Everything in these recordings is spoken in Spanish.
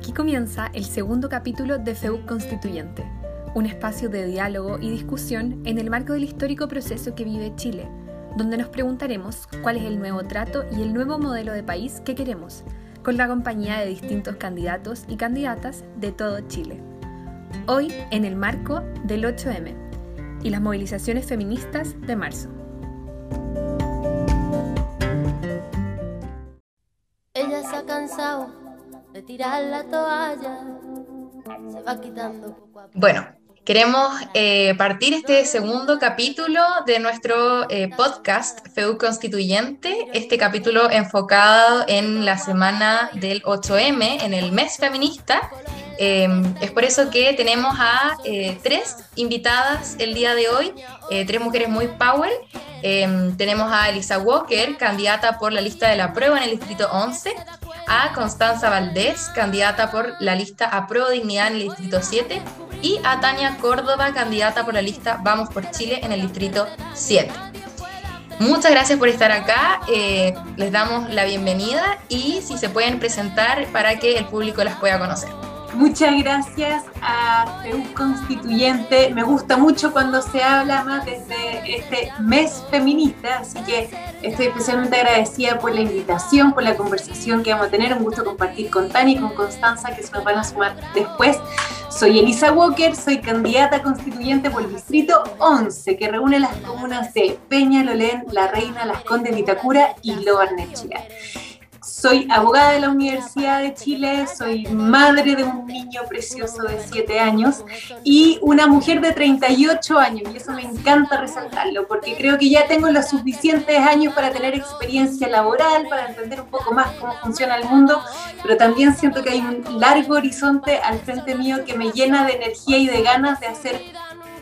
Aquí comienza el segundo capítulo de FEUC Constituyente, un espacio de diálogo y discusión en el marco del histórico proceso que vive Chile, donde nos preguntaremos cuál es el nuevo trato y el nuevo modelo de país que queremos, con la compañía de distintos candidatos y candidatas de todo Chile. Hoy en el marco del 8M y las movilizaciones feministas de marzo. Ella se ha cansado de tirar la toalla, se va quitando. Bueno, queremos eh, partir este segundo capítulo de nuestro eh, podcast FEU Constituyente, este capítulo enfocado en la semana del 8M, en el mes feminista. Eh, es por eso que tenemos a eh, tres invitadas el día de hoy, tres mujeres muy power. Eh, tenemos a Elisa Walker, candidata por la lista de la prueba en el distrito 11, a Constanza Valdés, candidata por la lista Apruebo Dignidad en el distrito 7, y a Tania Córdoba, candidata por la lista Vamos por Chile en el distrito 7. Muchas gracias por estar acá, eh, les damos la bienvenida y si se pueden presentar para que el público las pueda conocer. Muchas gracias a FEU Constituyente. Me gusta mucho cuando se habla más desde este mes feminista, así que estoy especialmente agradecida por la invitación, por la conversación que vamos a tener. Un gusto compartir con Tani y con Constanza, que se nos van a sumar después. Soy Elisa Walker, soy candidata constituyente por el Distrito 11, que reúne las comunas de Peña, Lolén, La Reina, Las Condes, Vitacura y Loa Nechila. Soy abogada de la Universidad de Chile, soy madre de un niño precioso de 7 años y una mujer de 38 años. Y eso me encanta resaltarlo porque creo que ya tengo los suficientes años para tener experiencia laboral, para entender un poco más cómo funciona el mundo, pero también siento que hay un largo horizonte al frente mío que me llena de energía y de ganas de hacer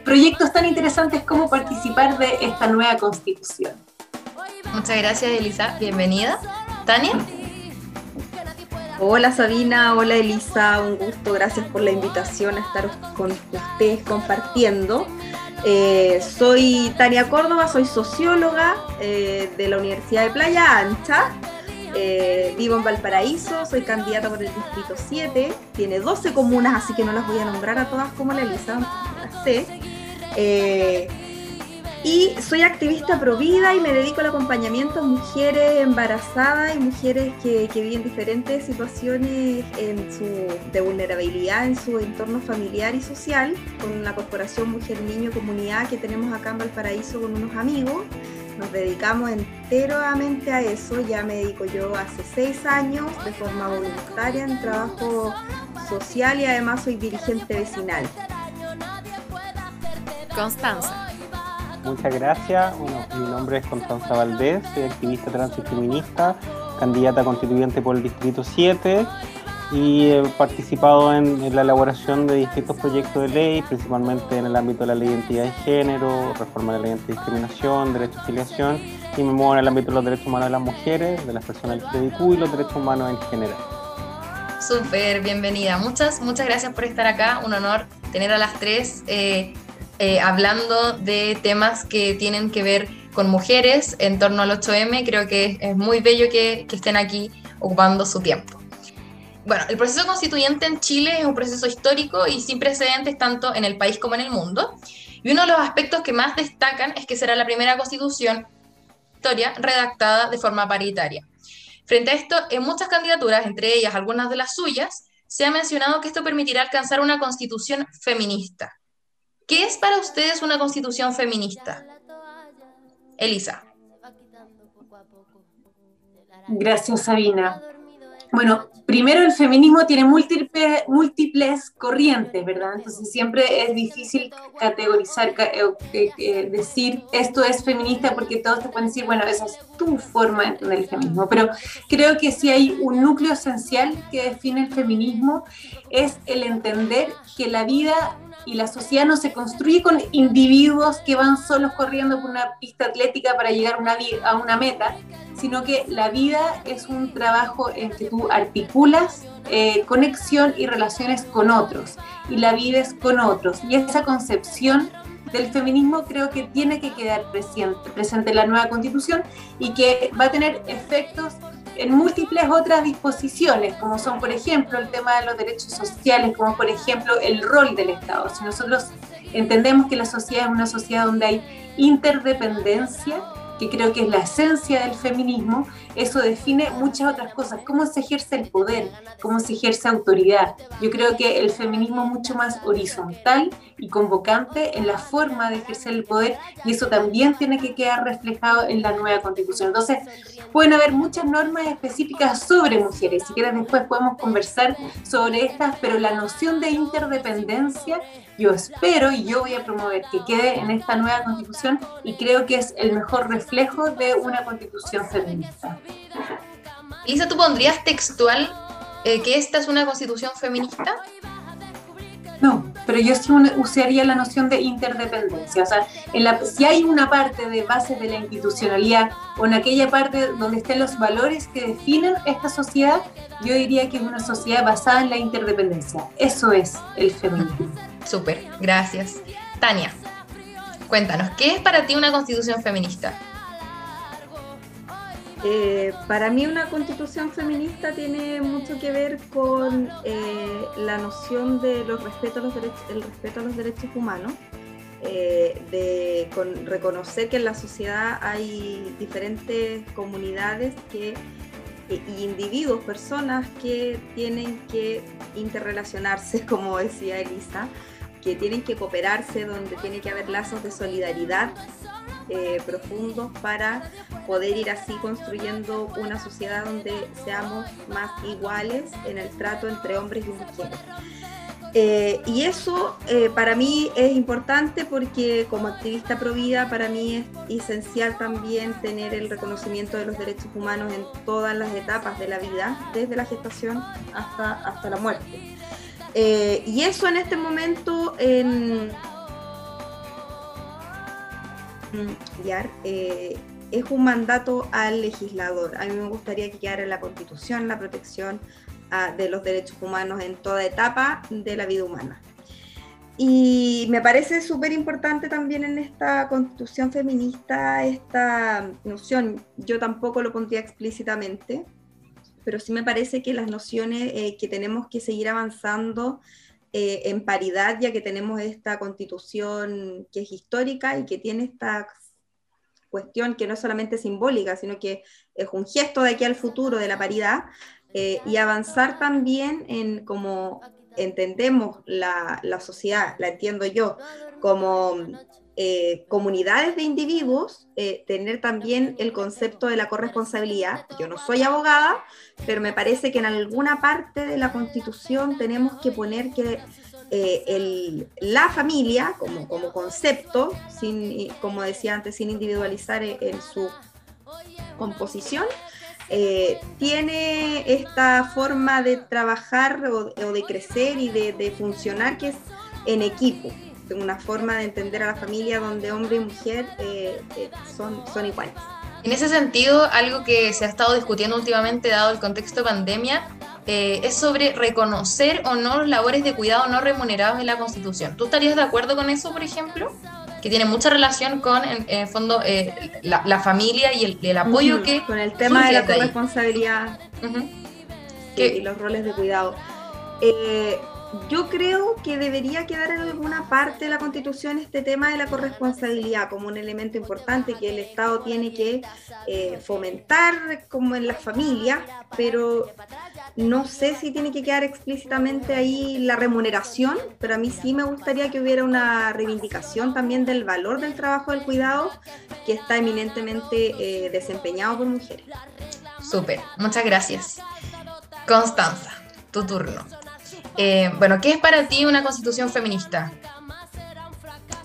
proyectos tan interesantes como participar de esta nueva constitución. Muchas gracias, Elisa. Bienvenida. Tania. Hola Sabina, hola Elisa, un gusto, gracias por la invitación a estar con ustedes compartiendo. Eh, soy Tania Córdoba, soy socióloga eh, de la Universidad de Playa Ancha. Eh, vivo en Valparaíso, soy candidata por el Distrito 7. Tiene 12 comunas, así que no las voy a nombrar a todas como la Elisa, las sé. Y soy activista pro vida y me dedico al acompañamiento a mujeres embarazadas y mujeres que, que viven diferentes situaciones de vulnerabilidad en su entorno familiar y social, con la corporación Mujer Niño Comunidad que tenemos acá en Valparaíso con unos amigos. Nos dedicamos enteramente a eso, ya me dedico yo hace seis años de forma voluntaria en trabajo social y además soy dirigente vecinal. Constanza. Muchas gracias. Mi nombre es Constanza Valdés, soy activista trans y feminista, candidata constituyente por el Distrito 7 y he participado en, la elaboración de distintos proyectos de ley, principalmente en el ámbito de la ley de identidad de género, reforma de la ley de discriminación, derecho a afiliación y me en el ámbito de los derechos humanos de las mujeres, de las personas LGBTQ y los derechos humanos en general. Súper, bienvenida. Muchas, muchas gracias por estar acá. Un honor tener a las tres eh, eh, hablando de temas que tienen que ver con mujeres en torno al 8M. Creo que es muy bello que, que estén aquí ocupando su tiempo. Bueno, el proceso constituyente en Chile es un proceso histórico y sin precedentes tanto en el país como en el mundo. Y uno de los aspectos que más destacan es que será la primera constitución historia redactada de forma paritaria. Frente a esto, en muchas candidaturas, entre ellas algunas de las suyas, se ha mencionado que esto permitirá alcanzar una constitución feminista. ¿Qué es para ustedes una constitución feminista? Elisa. Gracias, Sabina. Bueno, primero el feminismo tiene múltiples, corrientes, ¿verdad? Entonces siempre es difícil categorizar, ca- eh, eh, eh, decir esto es feminista porque todos te pueden decir, bueno, esa es tu forma de el feminismo. Pero creo que si hay un núcleo esencial que define el feminismo es el entender que la vida y la sociedad no se construye con individuos que van solos corriendo por una pista atlética para llegar a una, a una meta, sino que la vida es un trabajo en que tú articulas eh, conexión y relaciones con otros, y la vives con otros. Y esa concepción del feminismo creo que tiene que quedar presente, presente en la nueva constitución y que va a tener efectos en múltiples otras disposiciones, como son, por ejemplo, el tema de los derechos sociales, como por ejemplo el rol del Estado. Si nosotros entendemos que la sociedad es una sociedad donde hay interdependencia, que creo que es la esencia del feminismo, eso define muchas otras cosas, cómo se ejerce el poder, cómo se ejerce autoridad. Yo creo que el feminismo es mucho más horizontal y convocante en la forma de ejercer el poder y eso también tiene que quedar reflejado en la nueva constitución. Entonces, pueden haber muchas normas específicas sobre mujeres, si quieres después podemos conversar sobre estas, pero la noción de interdependencia yo espero y yo voy a promover que quede en esta nueva constitución y creo que es el mejor reflejo de una constitución feminista. Lisa, ¿tú pondrías textual eh, que esta es una constitución feminista? No, pero yo sí usaría la noción de interdependencia. O sea, en la, si hay una parte de base de la institucionalidad o en aquella parte donde estén los valores que definen esta sociedad, yo diría que es una sociedad basada en la interdependencia. Eso es el feminismo. Súper, gracias. Tania, cuéntanos, ¿qué es para ti una constitución feminista? Eh, para mí una constitución feminista tiene mucho que ver con eh, la noción de los respeto los derechos, el respeto a los derechos humanos, eh, de con reconocer que en la sociedad hay diferentes comunidades que, y individuos, personas que tienen que interrelacionarse, como decía Elisa, que tienen que cooperarse, donde tiene que haber lazos de solidaridad eh, profundos para poder ir así construyendo una sociedad donde seamos más iguales en el trato entre hombres y mujeres. Eh, y eso eh, para mí es importante porque como activista pro vida para mí es esencial también tener el reconocimiento de los derechos humanos en todas las etapas de la vida, desde la gestación hasta, hasta la muerte. Y eso en este momento en, eh, es un mandato al legislador. A mí me gustaría que quedara en la Constitución la protección ah, de los derechos humanos en toda etapa de la vida humana. Y me parece súper importante también en esta constitución feminista esta noción, yo tampoco lo pondría explícitamente, pero sí me parece que las nociones eh, que tenemos que seguir avanzando eh, en paridad, ya que tenemos esta constitución que es histórica y que tiene esta cuestión que no es solamente simbólica, sino que es un gesto de aquí al futuro de la paridad, eh, y avanzar también en cómo entendemos la, la sociedad, la entiendo yo, como eh, comunidades de individuos eh, tener también el concepto de la corresponsabilidad. Yo no soy abogada, pero me parece que en alguna parte de la constitución tenemos que poner que eh, la familia como, concepto, sin, como decía antes, sin individualizar en, su composición, tiene esta forma de trabajar o, de crecer y de funcionar que es en equipo una forma de entender a la familia donde hombre y mujer eh, eh, son, son iguales. En ese sentido, algo que se ha estado discutiendo últimamente, dado el contexto de pandemia, eh, es sobre reconocer o no los labores de cuidado no remunerados en la Constitución. ¿Tú estarías de acuerdo con eso, por ejemplo? Que tiene mucha relación con, en, el fondo, la, familia y el, apoyo que... Con el tema de la corresponsabilidad y los roles de cuidado. Eh, yo creo que debería quedar en alguna parte de la Constitución este tema de la corresponsabilidad como un elemento importante que el Estado tiene que eh, fomentar como en la familia, pero no sé si tiene que quedar explícitamente ahí la remuneración, pero a mí sí me gustaría que hubiera una reivindicación también del valor del trabajo del cuidado que está eminentemente eh, desempeñado por mujeres. Súper, muchas gracias. Constanza, tu turno. Eh, bueno, ¿qué es para ti una constitución feminista?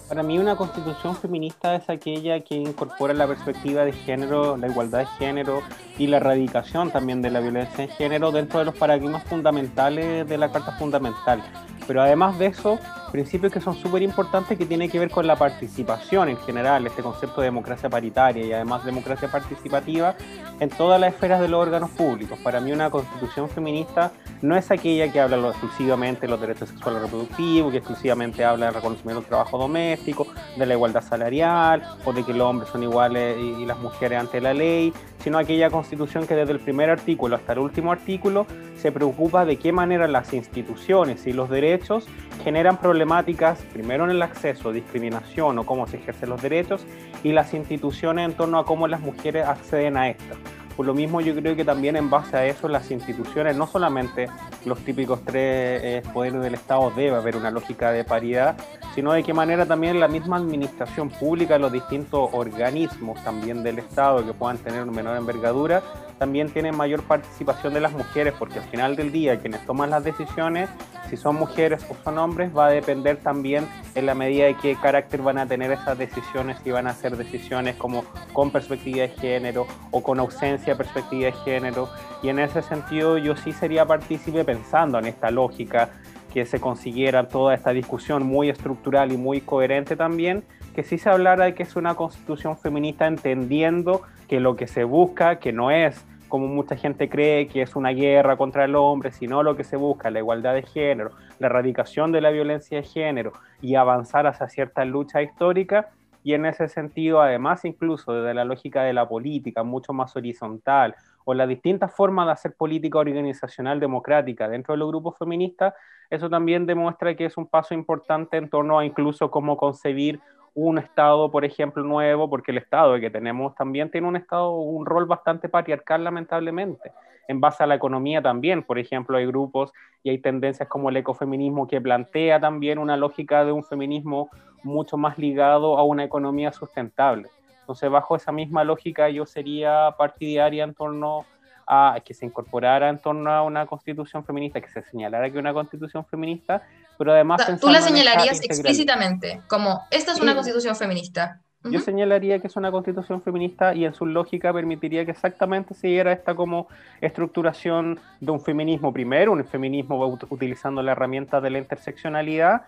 Para mí una constitución feminista es aquella que incorpora la perspectiva de género, la igualdad de género y la erradicación también de la violencia en género dentro de los paradigmas fundamentales de la Carta Fundamental. Pero además de eso, principios que son súper importantes que tienen que ver con la participación en general, este concepto de democracia paritaria y además democracia participativa en todas las esferas de los órganos públicos. Para mí una constitución feminista no es aquella que habla exclusivamente de los derechos sexuales reproductivos, que exclusivamente habla del reconocimiento del trabajo doméstico, de la igualdad salarial o de que los hombres son iguales y las mujeres ante la ley, sino aquella constitución que desde el primer artículo hasta el último artículo se preocupa de qué manera las instituciones y los derechos generan problemáticas, primero en el acceso, discriminación o cómo se ejercen los derechos, y las instituciones en torno a cómo las mujeres acceden a estas. Por lo mismo yo creo que también en base a eso las instituciones, no solamente los típicos tres eh, poderes del Estado, debe haber una lógica de paridad, sino de qué manera también la misma administración pública, los distintos organismos también del Estado que puedan tener menor envergadura, también tienen mayor participación de las mujeres, porque al final del día quienes toman las decisiones, si son mujeres o son hombres, va a depender también en la medida de qué carácter van a tener esas decisiones, si van a ser decisiones como con perspectiva de género o con ausencia de perspectiva de género. Y en ese sentido yo sí sería partícipe pensando en esta lógica que se consiguiera toda esta discusión muy estructural y muy coherente también, que sí se hablara de que es una constitución feminista entendiendo que lo que se busca, que no es como mucha gente cree que es una guerra contra el hombre, sino lo que se busca, la igualdad de género, la erradicación de la violencia de género y avanzar hacia cierta lucha histórica. Y en ese sentido, además, incluso desde la lógica de la política, mucho más horizontal, o las distintas formas de hacer política organizacional democrática dentro de los grupos feministas, eso también demuestra que es un paso importante en torno a incluso cómo concebir un Estado, por ejemplo, nuevo, porque el Estado que tenemos también tiene un Estado, un rol bastante patriarcal, lamentablemente, en base a la economía también. Por ejemplo, hay grupos y hay tendencias como el ecofeminismo que plantea también una lógica de un feminismo mucho más ligado a una economía sustentable. Entonces, bajo esa misma lógica, yo sería partidaria en torno a que se incorporara en torno a una constitución feminista, que se señalara que una constitución feminista, pero además... tú la señalarías explícitamente, como, esta es una constitución feminista. Yo señalaría que es una constitución feminista y en su lógica permitiría que exactamente siguiera esta como estructuración de un feminismo primero, un feminismo utilizando la herramienta de la interseccionalidad,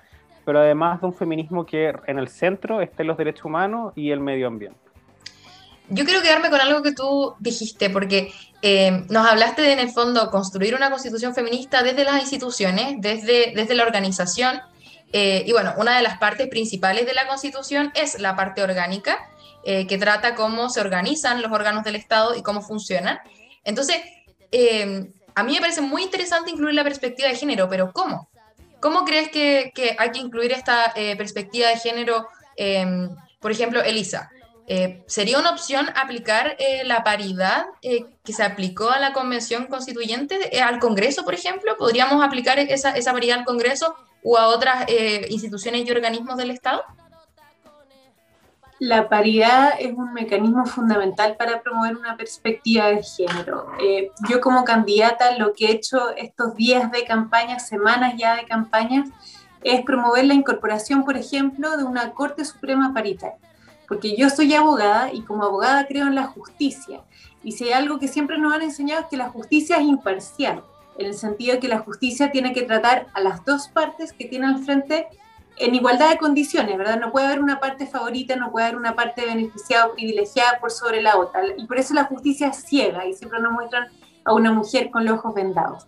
pero además de un feminismo que en el centro esté los derechos humanos y el medio ambiente. Yo quiero quedarme con algo que tú dijiste, porque eh, nos hablaste de, en el fondo, construir una constitución feminista desde las instituciones, desde, desde la organización. Eh, y bueno, una de las partes principales de la constitución es la parte orgánica, eh, que trata cómo se organizan los órganos del Estado y cómo funcionan. Entonces, a mí me parece muy interesante incluir la perspectiva de género, pero ¿cómo? ¿Cómo crees que, que hay que incluir esta perspectiva de género? por ejemplo, Elisa, eh, ¿Sería una opción aplicar eh, la paridad eh, que se aplicó a la Convención Constituyente al Congreso, por ejemplo? ¿Podríamos aplicar esa, esa paridad al Congreso o a otras instituciones y organismos del Estado? La paridad es un mecanismo fundamental para promover una perspectiva de género. yo como candidata lo que he hecho estos días de campaña, semanas ya de campaña, es promover la incorporación, por ejemplo, de una Corte Suprema paritaria porque yo soy abogada y como abogada creo en la justicia. Y si hay algo que siempre nos han enseñado es que la justicia es imparcial, en el sentido de que la justicia tiene que tratar a las dos partes que tiene al frente en igualdad de condiciones, ¿verdad? No puede haber una parte favorita, no puede haber una parte beneficiada o privilegiada por sobre la otra. Y por eso la justicia es ciega y siempre nos muestran a una mujer con los ojos vendados.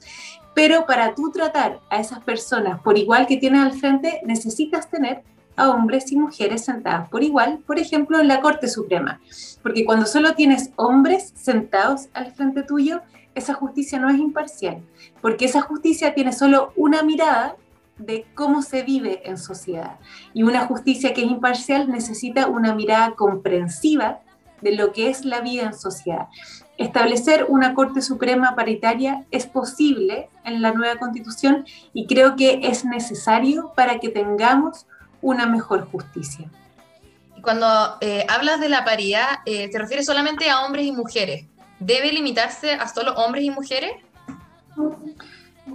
Pero para tú tratar a esas personas por igual que tienes al frente, necesitas tener a hombres y mujeres sentadas por igual, por ejemplo, en la Corte Suprema. Porque cuando solo tienes hombres sentados al frente tuyo, esa justicia no es imparcial, porque esa justicia tiene solo una mirada de cómo se vive en sociedad. Y una justicia que es imparcial necesita una mirada comprensiva de lo que es la vida en sociedad. Establecer una Corte Suprema paritaria es posible en la nueva Constitución y creo que es necesario para que tengamos una mejor justicia. Y cuando eh, hablas de la paridad, eh, ¿te refieres solamente a hombres y mujeres? ¿Debe limitarse a solo hombres y mujeres?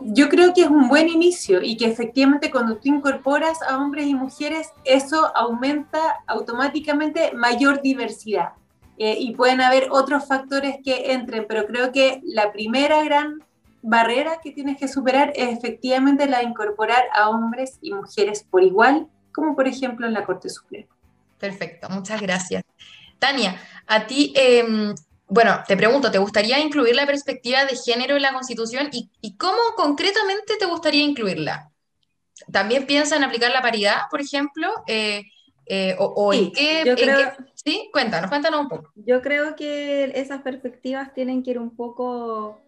Yo creo que es un buen inicio y que efectivamente cuando tú incorporas a hombres y mujeres, eso aumenta automáticamente mayor diversidad. Eh, y pueden haber otros factores que entren, pero creo que la primera gran barrera que tienes que superar es efectivamente la de incorporar a hombres y mujeres por igual, como por ejemplo en la Corte Suprema. Perfecto, muchas gracias. Tania, a ti, em, bueno, te pregunto, ¿te gustaría incluir la perspectiva de género en la Constitución y, cómo concretamente te gustaría incluirla? ¿También piensa en aplicar la paridad, por ejemplo? Eh, eh, o, en qué, yo creo, Sí, cuéntanos, cuéntanos un poco. Yo creo que esas perspectivas tienen que ir un poco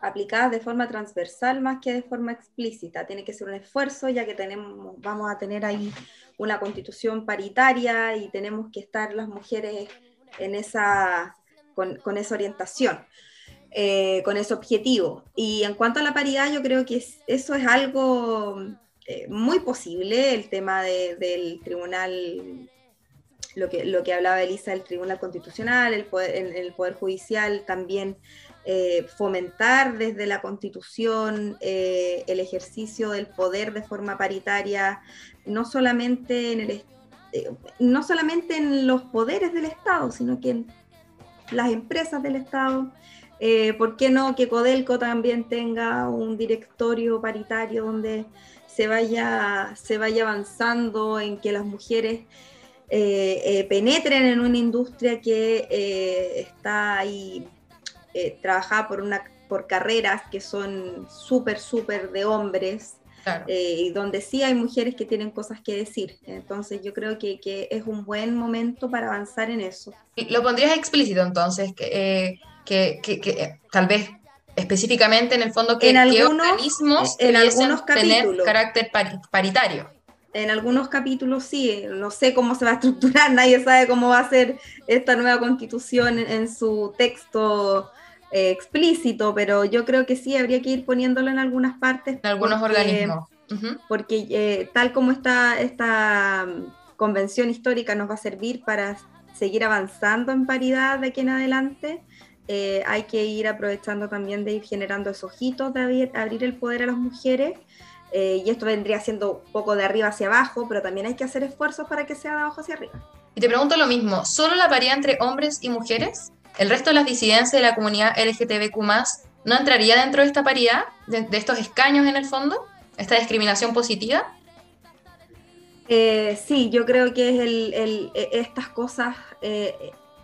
aplicadas de forma transversal más que de forma explícita. Tiene que ser un esfuerzo ya que tenemos, vamos a tener ahí una constitución paritaria y tenemos que estar las mujeres en esa, con, esa orientación. Eh, con ese objetivo. Y en cuanto a la paridad, yo creo que eso es algo eh, muy posible, el tema del tribunal lo que, lo que hablaba Elisa del Tribunal Constitucional, el Poder, el, poder Judicial también eh, fomentar desde la Constitución eh, el ejercicio del poder de forma paritaria, no solamente en, el, eh, no solamente en los poderes del Estado, sino que en las empresas del Estado. ¿Por qué no que Codelco también tenga un directorio paritario donde se vaya, avanzando en que las mujeres penetren en una industria que está ahí trabajada por, una, por carreras que son súper, súper de hombres. y donde sí hay mujeres que tienen cosas que decir. Entonces yo creo que, que es un buen momento para avanzar en eso. ¿Lo pondrías explícito entonces? Que, que, que tal vez específicamente en el fondo que, en algunos, organismos en algunos capítulos. tener carácter paritario en algunos capítulos sí, no sé cómo se va a estructurar, nadie sabe cómo va a ser esta nueva constitución en, su texto eh, explícito, pero yo creo que sí habría que ir poniéndolo en algunas partes. En algunos organismos. Porque eh, tal como está esta mm, convención histórica nos va a servir para seguir avanzando en paridad de aquí en adelante, eh, hay que ir aprovechando también de ir generando esos hitos de abrir el poder a las mujeres eh, y esto vendría siendo un poco de arriba hacia abajo, pero también hay que hacer esfuerzos para que sea de abajo hacia arriba. Y te pregunto lo mismo, ¿solo la paridad entre hombres y mujeres? ¿El resto de las disidencias de la comunidad LGTBQ no entraría dentro de esta paridad, de, estos escaños en el fondo? ¿Esta discriminación positiva? Eh, sí, yo creo que e, estas cosas eh,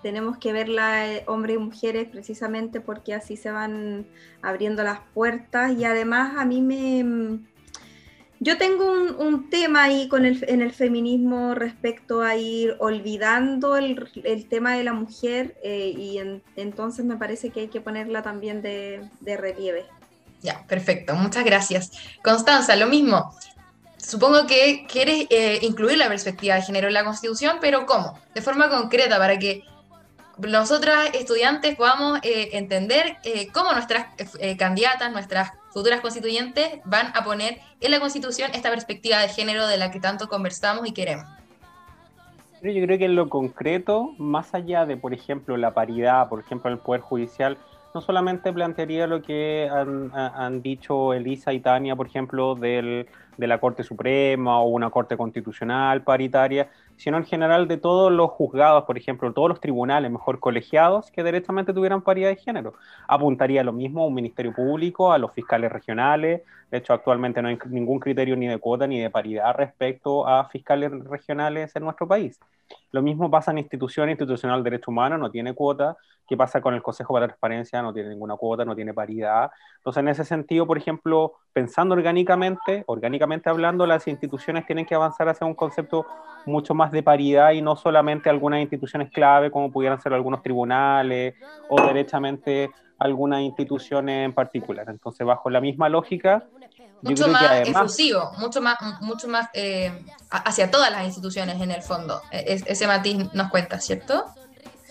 tenemos que verlas hombres y mujeres precisamente porque así se van abriendo las puertas y además a mí me, yo tengo un, tema ahí con el, en el feminismo respecto a ir olvidando el, tema de la mujer eh, y entonces me parece que hay que ponerla también de, relieve. Ya, perfecto, muchas gracias. Constanza, lo mismo. Supongo que quieres eh, incluir la perspectiva de género en la Constitución, pero ¿cómo? De forma concreta, para que nosotras estudiantes podamos eh, entender cómo nuestras candidatas, nuestras futuras constituyentes van a poner en la Constitución esta perspectiva de género de la que tanto conversamos y queremos. Yo creo que en lo concreto, más allá de, por ejemplo, la paridad, por ejemplo, el Poder Judicial, no solamente plantearía lo que han, dicho Elisa y Tania, por ejemplo, del, de la Corte Suprema o una Corte Constitucional paritaria, sino en general de todos los juzgados, por ejemplo, todos los tribunales mejor colegiados que directamente tuvieran paridad de género. Apuntaría lo mismo a un Ministerio Público, a los fiscales regionales. De hecho, actualmente no hay ningún criterio ni de cuota ni de paridad respecto a fiscales regionales en nuestro país. Lo mismo pasa en instituciones, institucional de Derecho Humano, no tiene cuota. ¿Qué pasa con el Consejo para la Transparencia? No tiene ninguna cuota, no tiene paridad. Entonces, en ese sentido, por ejemplo, pensando orgánicamente, orgánicamente hablando, las instituciones tienen que avanzar hacia un concepto mucho más de paridad y no solamente algunas instituciones clave, como pudieran ser algunos tribunales o derechamente algunas instituciones en particular. Entonces, bajo la misma lógica, mucho más efusivo, mucho más, mucho más eh, hacia todas las instituciones en el fondo. E, ese matiz nos cuenta, ¿cierto?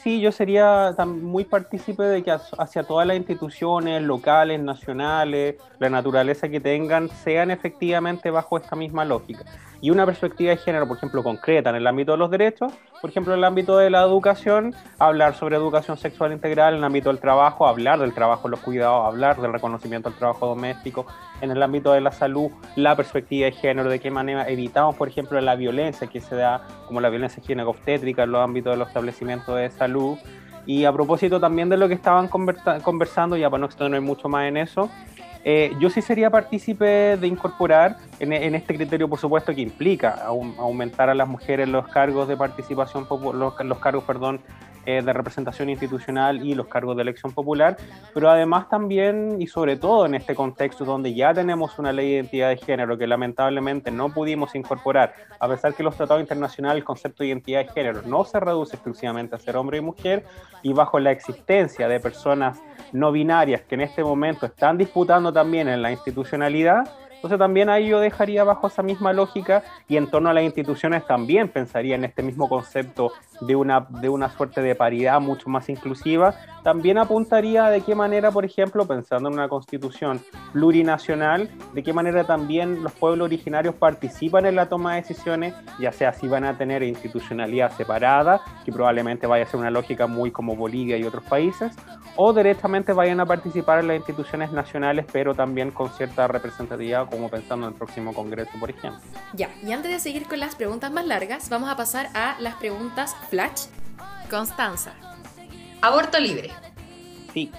Sí, yo sería muy partícipe de que hacia todas las instituciones locales, nacionales, la naturaleza que tengan, sean efectivamente bajo esta misma lógica y una perspectiva de género, por ejemplo, concreta en el ámbito de los derechos, por ejemplo, en el ámbito de la educación, hablar sobre educación sexual integral, en el ámbito del trabajo, hablar del trabajo los cuidados, hablar del reconocimiento del trabajo doméstico, en el ámbito de la salud, la perspectiva de género, de qué manera evitamos, por ejemplo, la violencia que se da, como la violencia obstétrica en los ámbitos de los establecimientos de salud. Y a propósito también de lo que estaban conversando, ya para no extender mucho más en eso, Eh, yo sí sería partícipe de incorporar en, este criterio, por supuesto, que implica aumentar a las mujeres los cargos de participación, los, los cargos, perdón, eh, de representación institucional y los cargos de elección popular, pero además también y sobre todo en este contexto donde ya tenemos una ley de identidad de género que lamentablemente no pudimos incorporar, a pesar que los tratados internacionales el concepto de identidad de género no se reduce exclusivamente a ser hombre y mujer, y bajo la existencia de personas no binarias que en este momento están disputando también en la institucionalidad, entonces también ahí yo dejaría bajo esa misma lógica y en torno a las instituciones también pensaría en este mismo concepto de una, de una suerte de paridad mucho más inclusiva. También apuntaría de qué manera, por ejemplo, pensando en una constitución plurinacional, de qué manera también los pueblos originarios participan en la toma de decisiones, ya sea si van a tener institucionalidad separada, que probablemente vaya a ser una lógica muy como Bolivia y otros países, o directamente vayan a participar en las instituciones nacionales, pero también con cierta representatividad como pensando en el próximo Congreso, por ejemplo. Ya, y antes de seguir con las preguntas más largas, vamos a pasar a las preguntas flash. Constanza. Aborto libre. Sí.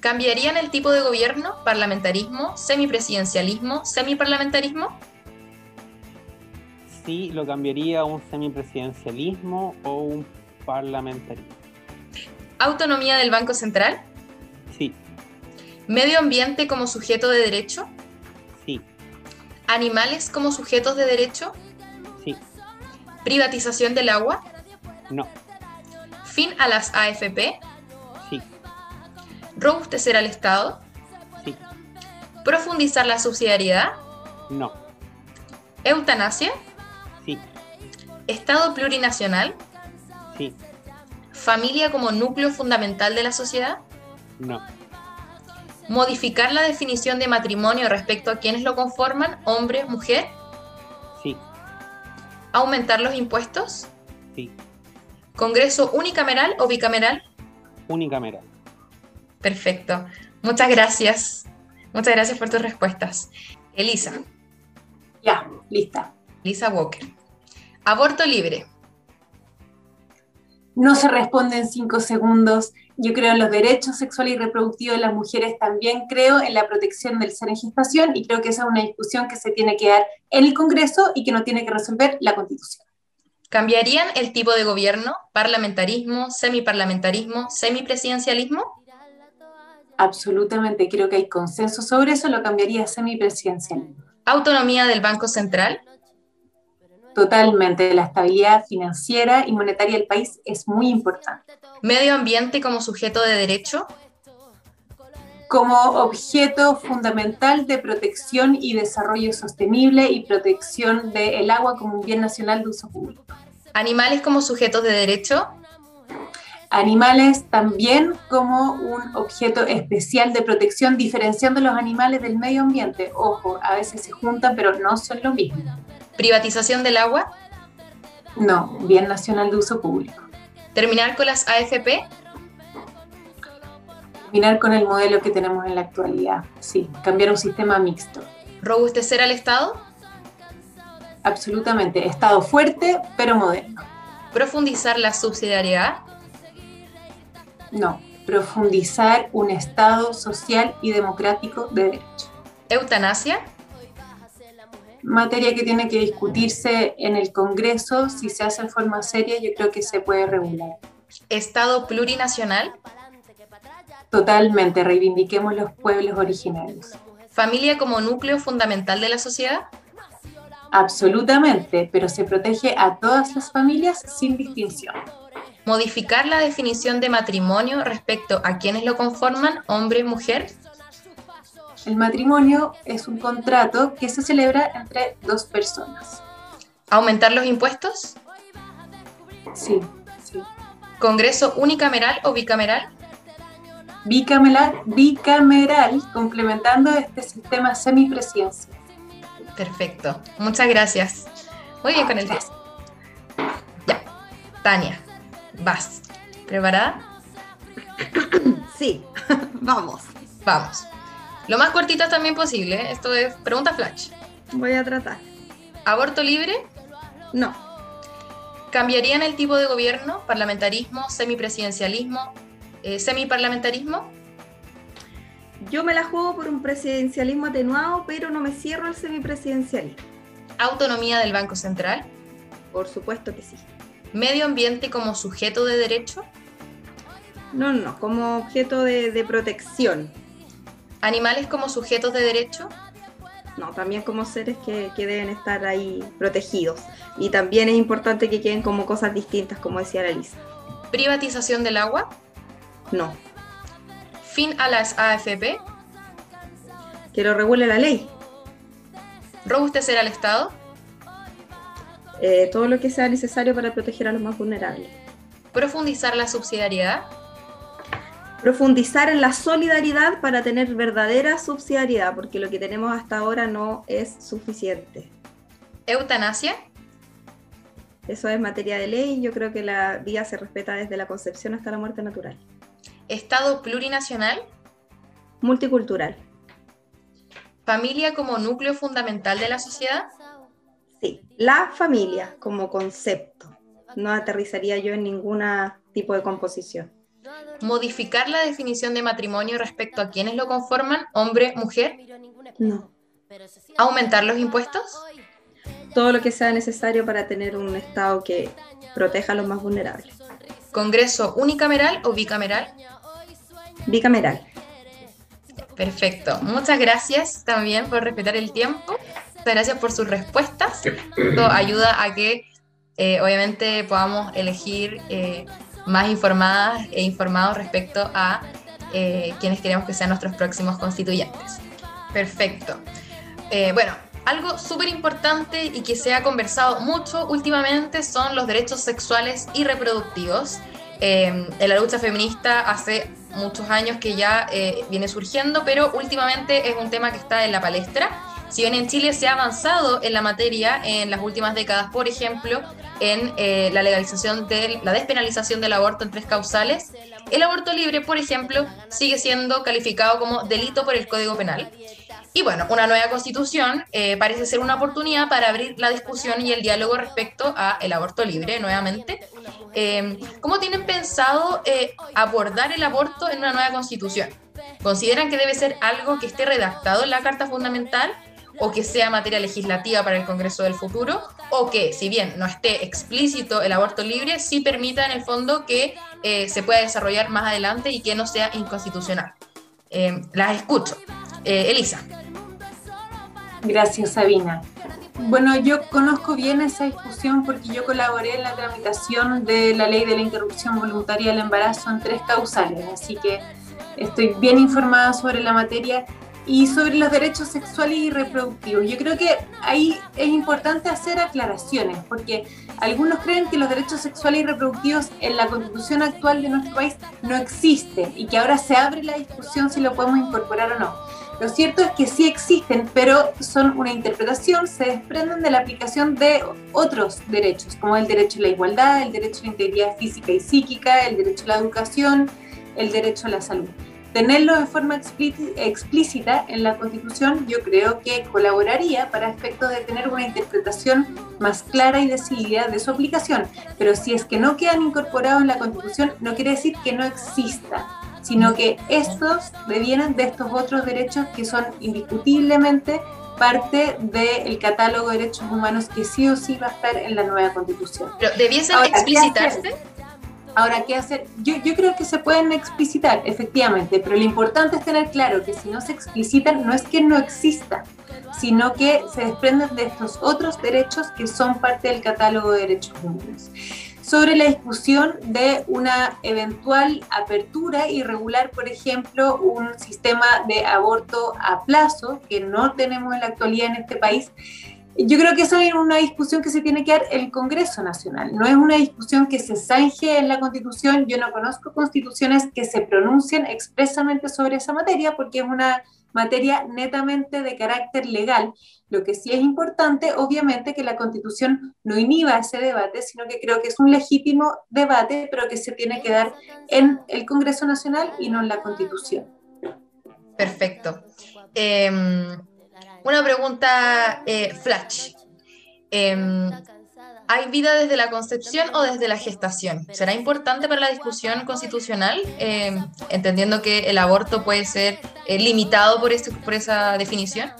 ¿Cambiarían el tipo de gobierno? ¿Parlamentarismo? ¿Semipresidencialismo? ¿Semiparlamentarismo? Sí, lo cambiaría a un semipresidencialismo o un parlamentarismo. ¿Autonomía del Banco Central? Sí. ¿Medio ambiente como sujeto de derecho? ¿Animales como sujetos de derecho? Sí. ¿Privatización del agua? No. ¿Fin a las AFP? Sí. ¿Robustecer al Estado? Sí. ¿Profundizar la subsidiariedad? No. ¿Eutanasia? Sí. ¿Estado plurinacional? Sí. ¿Familia como núcleo fundamental de la sociedad? No modificar la definición de matrimonio respecto a quienes lo conforman, hombre, mujer? Sí. ¿Aumentar los impuestos? Sí. ¿Congreso unicameral o bicameral? Unicameral. Perfecto. Muchas gracias. Muchas gracias por tus respuestas. Elisa. Ya, lista. Elisa Walker. Aborto libre. No se responde en cinco segundos yo creo en los derechos sexuales y reproductivos de las mujeres, también creo en la protección del ser en gestación y creo que esa es una discusión que se tiene que dar en el Congreso y que no tiene que resolver la Constitución. ¿Cambiarían el tipo de gobierno? ¿Parlamentarismo, semiparlamentarismo, semipresidencialismo? Absolutamente, creo que hay consenso sobre eso, lo cambiaría a semipresidencialismo. ¿Autonomía del Banco Central? Totalmente, la estabilidad financiera y monetaria del país es muy importante. ¿Medio ambiente como sujeto de derecho? Como objeto fundamental de protección y desarrollo sostenible y protección del agua como un bien nacional de uso público. ¿Animales como sujetos de derecho? Animales también como un objeto especial de protección, diferenciando los animales del medio ambiente. Ojo, a veces se juntan, pero no son lo mismo. ¿Privatización del agua? No, bien nacional de uso público. ¿Terminar con las AFP? Terminar con el modelo que tenemos en la actualidad, sí, cambiar un sistema mixto. ¿Robustecer al Estado? Absolutamente, Estado fuerte pero moderno. ¿Profundizar la subsidiariedad? No, profundizar un Estado social y democrático de derecho. ¿Eutanasia? Materia que tiene que discutirse en el Congreso, si se hace en forma seria, yo creo que se puede regular. ¿Estado plurinacional? Totalmente, reivindiquemos los pueblos originarios. ¿Familia como núcleo fundamental de la sociedad? Absolutamente, pero se protege a todas las familias sin distinción. ¿Modificar la definición de matrimonio respecto a quienes lo conforman, hombre y mujer? El matrimonio es un contrato que se celebra entre dos personas. ¿Aumentar los impuestos? Sí, sí. ¿Congreso unicameral o bicameral? Bicameral, bicameral, complementando este sistema semipresidencial. Perfecto, muchas gracias. Muy bien con el test. Ya, Tania, vas. ¿Preparada? Sí, vamos. Vamos. Lo más cortitas también posible. ¿eh? Esto es pregunta flash. Voy a tratar. ¿Aborto libre? No. ¿Cambiarían el tipo de gobierno? ¿Parlamentarismo? ¿Semipresidencialismo? Eh, ¿Semiparlamentarismo? Yo me la juego por un presidencialismo atenuado, pero no me cierro al semipresidencialismo. Autonomía del Banco Central. Por supuesto que sí. Medio ambiente como sujeto de derecho. No, no, como objeto de, de protección. Animales como sujetos de derecho. No, también como seres que, que, deben estar ahí protegidos. Y también es importante que queden como cosas distintas, como decía la Lisa. ¿Privatización del agua? No. ¿Fin a las AFP? Que lo regule la ley. ¿Robustecer al Estado? Eh, todo lo que sea necesario para proteger a los más vulnerables. ¿Profundizar la subsidiariedad? Profundizar en la solidaridad para tener verdadera subsidiariedad, porque lo que tenemos hasta ahora no es suficiente. ¿Eutanasia? Eso es materia de ley. Yo creo que la vida se respeta desde la concepción hasta la muerte natural. ¿Estado plurinacional? Multicultural. ¿Familia como núcleo fundamental de la sociedad? Sí, la familia como concepto. No aterrizaría yo en ningún tipo de composición. ¿Modificar la definición de matrimonio respecto a quienes lo conforman, hombre, mujer? No. ¿Aumentar los impuestos? Todo lo que sea necesario para tener un Estado que proteja a los más vulnerables. ¿Congreso unicameral o bicameral? Bicameral. Perfecto. Muchas gracias también por respetar el tiempo. Muchas gracias por sus respuestas. Esto ayuda a que eh, obviamente podamos elegir eh, más informadas e informados respecto a eh, quienes queremos que sean nuestros próximos constituyentes. Perfecto. Eh, bueno, algo súper importante y que se ha conversado mucho últimamente son los derechos sexuales y reproductivos. Eh, en la lucha feminista hace muchos años que ya eh, viene surgiendo, pero últimamente es un tema que está en la palestra. Si bien en Chile se ha avanzado en la materia en las últimas décadas, por ejemplo, en eh, la legalización de la despenalización del aborto en tres causales, el aborto libre, por ejemplo, sigue siendo calificado como delito por el Código Penal. Y bueno, una nueva constitución eh, parece ser una oportunidad para abrir la discusión y el diálogo respecto a el aborto libre nuevamente. Eh, ¿Cómo tienen pensado abordar el aborto en una nueva constitución? ¿Consideran que debe ser algo que esté redactado en la Carta Fundamental o que sea materia legislativa para el Congreso del futuro? ¿O que, si bien no esté explícito el aborto libre, sí permita en el fondo que eh, se pueda desarrollar más adelante y que no sea inconstitucional? Eh, las escucho. Eh, Elisa. Gracias, Sabina. Bueno, yo conozco bien esa discusión porque yo colaboré en la tramitación de la ley de la interrupción voluntaria del embarazo en tres causales, así que estoy bien informada sobre la materia y sobre los derechos sexuales y reproductivos. Yo creo que ahí es importante hacer aclaraciones, porque algunos creen que los derechos sexuales y reproductivos en la constitución actual de nuestro país no existen y que ahora se abre la discusión si lo podemos incorporar o no. Lo cierto es que sí existen, pero son una interpretación, se desprenden de la aplicación de otros derechos, como el derecho a la igualdad, el derecho a la integridad física y psíquica, el derecho a la educación, el derecho a la salud. Tenerlo de forma explícita en la Constitución yo creo que colaboraría para efectos de tener una interpretación más clara y decidida de su aplicación. Pero si es que no quedan incorporados en la Constitución, no quiere decir que no exista sino que estos devienen de estos otros derechos que son indiscutiblemente parte del catálogo de derechos humanos que sí o sí va a estar en la nueva constitución. Pero debiesen Ahora, explicitarse. ¿Qué Ahora, ¿qué hacer? Yo, yo creo que se pueden explicitar, efectivamente, pero lo importante es tener claro que si no se explicitan, no es que no exista, sino que se desprenden de estos otros derechos que son parte del catálogo de derechos humanos sobre la discusión de una eventual apertura y regular, por ejemplo, un sistema de aborto a plazo que no tenemos en la actualidad en este país. Yo creo que eso es una discusión que se tiene que dar el Congreso Nacional, no es una discusión que se zanje en la Constitución. Yo no conozco constituciones que se pronuncien expresamente sobre esa materia porque es una materia netamente de carácter legal. Lo que sí es importante, obviamente, que la Constitución no inhiba ese debate, sino que creo que es un legítimo debate, pero que se tiene que dar en el Congreso Nacional y no en la Constitución. Perfecto. Eh, una pregunta eh, flash. Eh, ¿Hay vida desde la concepción o desde la gestación? ¿Será importante para la discusión constitucional, eh, entendiendo que el aborto puede ser eh, limitado por, ese, por esa definición?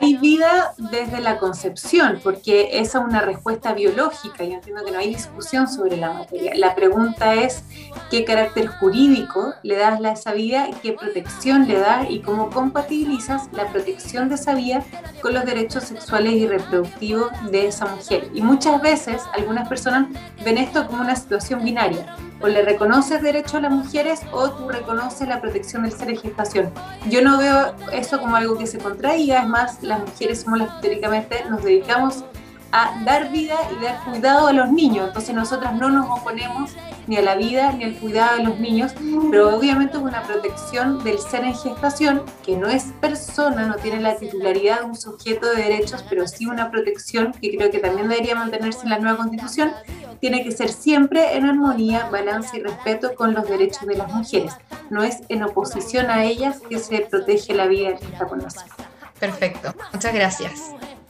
Hay vida desde la concepción, porque esa es una respuesta biológica y entiendo que no hay discusión sobre la materia. La pregunta es qué carácter jurídico le das a esa vida, qué protección le das y cómo compatibilizas la protección de esa vida con los derechos sexuales y reproductivos de esa mujer. Y muchas veces algunas personas ven esto como una situación binaria o le reconoces derecho a las mujeres o tú reconoces la protección del ser en gestación. Yo no veo eso como algo que se contraiga, es más, las mujeres somos las que teóricamente nos dedicamos a dar vida y dar cuidado a los niños. Entonces nosotras no nos oponemos ni a la vida ni al cuidado de los niños, pero obviamente es una protección del ser en gestación, que no es persona, no tiene la titularidad de un sujeto de derechos, pero sí una protección que creo que también debería mantenerse en la nueva constitución, tiene que ser siempre en armonía, balance y respeto con los derechos de las mujeres. No es en oposición a ellas que se protege la vida que está con nosotros. Perfecto, muchas gracias.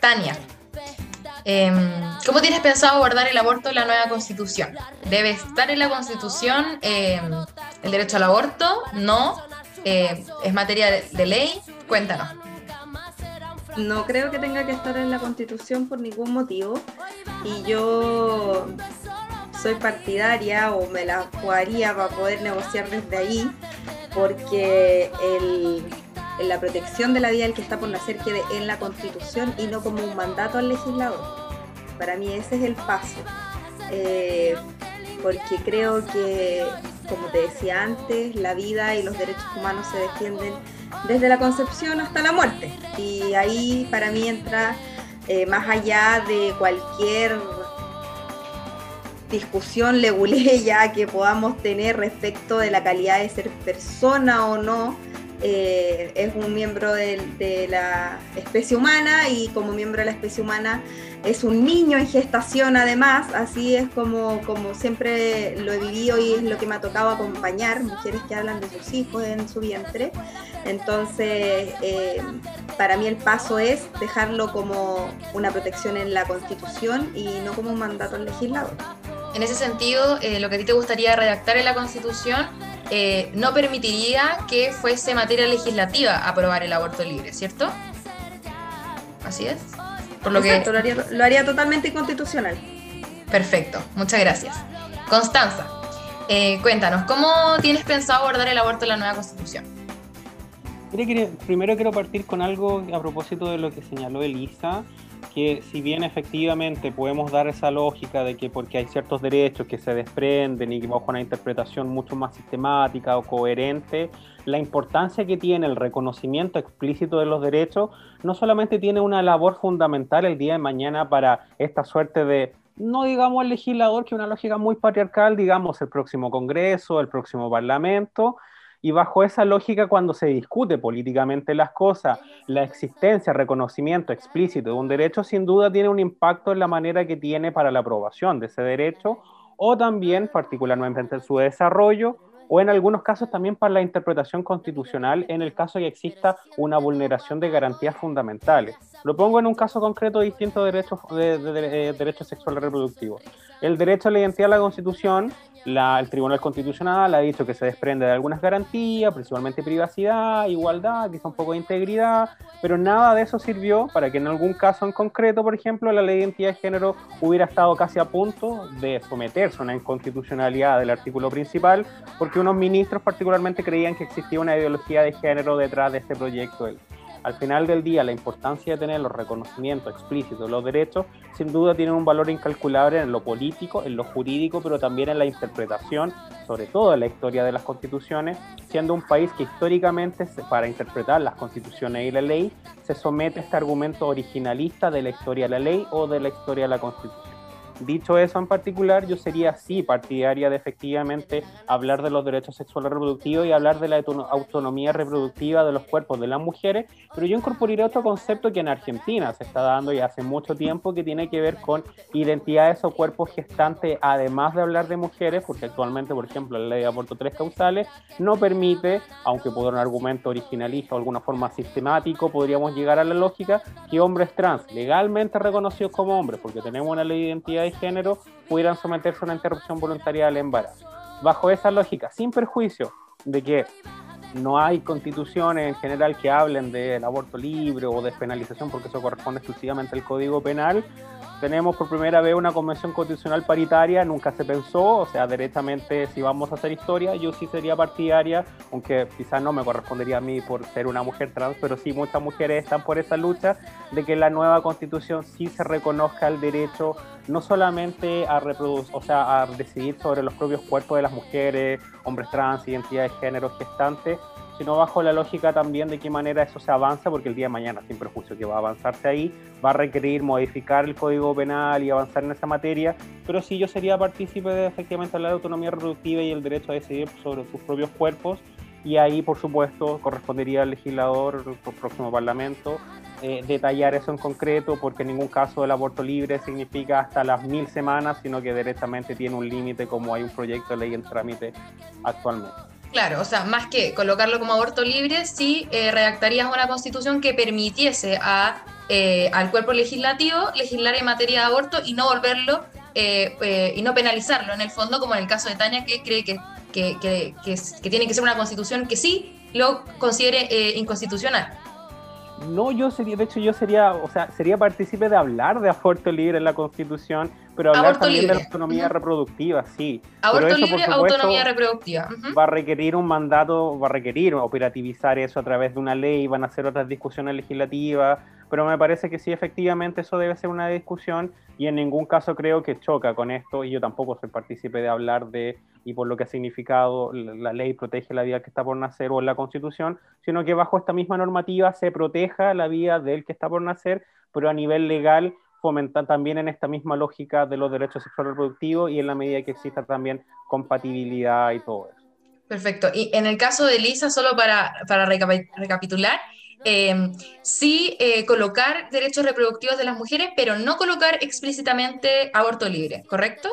Tania, em, ¿cómo tienes pensado abordar el aborto en la nueva constitución? ¿Debe estar en la constitución em, el derecho al aborto? ¿No? Eh, ¿Es materia de ley? Cuéntanos. No creo que tenga que estar en la constitución por ningún motivo y yo soy partidaria o me la jugaría para poder negociar desde ahí porque el, la protección de la vida del que está por nacer quede en la constitución y no como un mandato al legislador. Para mí ese es el paso. Eh, porque creo que, como te decía antes, la vida y los derechos humanos se defienden desde la concepción hasta la muerte. Y ahí para mí entra eh, más allá de cualquier discusión leguleya que podamos tener respecto de la calidad de ser persona o no, eh, es un miembro de, la especie humana y como miembro de la especie humana es un niño en gestación además, así es como, como siempre lo he vivido y es lo que me ha tocado acompañar, mujeres que hablan de sus hijos en su vientre. Entonces, eh, para mí el paso es dejarlo como una protección en la Constitución y no como un mandato al legislador. En ese sentido, eh, lo que a ti te gustaría redactar en la Constitución eh, no permitiría que fuese materia legislativa aprobar el aborto libre, ¿cierto? Así es. Por lo que... lo haría, totalmente inconstitucional. Perfecto, muchas gracias. Constanza, eh, cuéntanos, ¿cómo tienes pensado abordar el aborto en la nueva Constitución? Primero quiero partir con algo a propósito de lo que señaló Elisa que si bien efectivamente podemos dar esa lógica de que porque hay ciertos derechos que se desprenden y que bajo una interpretación mucho más sistemática o coherente, la importancia que tiene el reconocimiento explícito de los derechos no solamente tiene una labor fundamental el día de mañana para esta suerte de no digamos el legislador, que una lógica muy patriarcal, digamos el próximo Congreso, el próximo Parlamento, y bajo esa lógica, cuando se discute políticamente las cosas, la existencia, reconocimiento explícito de un derecho, sin duda tiene un impacto en la manera que tiene para la aprobación de ese derecho, o también, particularmente en su desarrollo, o en algunos casos también para la interpretación constitucional en el caso de que exista una vulneración de garantías fundamentales. Lo pongo en un caso concreto distinto de derechos, de, de, derechos sexuales reproductivos. El derecho a la identidad de la Constitución el Tribunal Constitucional ha dicho que se desprende de algunas garantías, principalmente privacidad, igualdad, quizá un poco de integridad, pero nada de eso sirvió para que en algún caso en concreto, por ejemplo, la ley de identidad de género hubiera estado casi a punto de someterse a una inconstitucionalidad del artículo principal, porque unos ministros particularmente creían que existía una ideología de género detrás de este proyecto al final del día la importancia de tener los reconocimientos explícitos de los derechos sin duda tiene un valor incalculable en lo político, en lo jurídico, pero también en la interpretación, sobre todo en la historia de las constituciones, siendo un país que históricamente para interpretar las constituciones y la ley se somete a este argumento originalista de la historia de la ley o de la historia de la constitución. Dicho eso en particular, yo sería sí partidaria de efectivamente hablar de los derechos sexuales reproductivos y hablar de la autonomía reproductiva de los cuerpos de las mujeres, pero yo incorporaría otro concepto que en Argentina se está dando ya hace mucho tiempo que tiene que ver con identidades o cuerpos gestantes, además de hablar de mujeres, porque actualmente, por ejemplo, la ley de aborto tres causales no permite, aunque por un argumento originalista o alguna forma sistemático, podríamos llegar a la lógica que hombres trans legalmente reconocidos como hombres, porque tenemos una ley de identidad género pudieran someterse a una interrupción voluntaria del embarazo. Bajo esa lógica, sin perjuicio de que no hay constituciones en general que hablen del aborto libre o despenalización, porque eso corresponde exclusivamente al Código Penal. Tenemos por primera vez una convención constitucional paritaria, nunca se pensó, o sea, derechamente si vamos a hacer historia, yo sí sería partidaria, aunque quizás no me correspondería a mí por ser una mujer trans, pero sí muchas mujeres están por esa lucha de que la nueva constitución sí se reconozca el derecho no solamente a reproducir, o sea, a decidir sobre los propios cuerpos de las mujeres, hombres trans, identidades de género, gestantes, sino bajo la lógica también de qué manera eso se avanza, porque el día de mañana, sin perjuicio que va a avanzarse ahí, va a requerir modificar el código penal y avanzar en esa materia, pero sí yo sería partícipe de efectivamente hablar de autonomía reproductiva y el derecho a decidir sobre sus propios cuerpos, y ahí, por supuesto, correspondería al legislador, el próximo parlamento, eh, detallar eso en concreto, porque en ningún caso el aborto libre significa hasta las mil semanas, sino que directamente tiene un límite como hay un proyecto de ley en trámite actualmente. Claro, o sea, más que colocarlo como aborto libre, sí eh, redactarías una constitución que permitiese a, eh, al cuerpo legislativo legislar en materia de aborto y no volverlo eh, y no penalizarlo, en el fondo, como en el caso de Tania, que cree que, que, que, que tiene que ser una constitución que sí lo considere inconstitucional. No, yo sería, de hecho, yo sería, o sea, sería partícipe de hablar de aborto libre en la Constitución, pero hablar también de la autonomía reproductiva, sí. Aborto libre, autonomía reproductiva. Va a requerir un mandato, va a requerir operativizar eso a través de una ley, van a hacer otras discusiones legislativas, pero me parece que sí, efectivamente, eso debe ser una discusión y en ningún caso creo que choca con esto y yo tampoco soy partícipe de hablar de y por lo que ha significado la ley protege la vida que está por nacer o la constitución, sino que bajo esta misma normativa se proteja la vida del que está por nacer, pero a nivel legal fomentar también en esta misma lógica de los derechos sexuales reproductivos y en la medida que exista también compatibilidad y todo eso. Perfecto. Y en el caso de Lisa, solo para, para recapitular, eh, sí eh, colocar derechos reproductivos de las mujeres, pero no colocar explícitamente aborto libre, ¿correcto?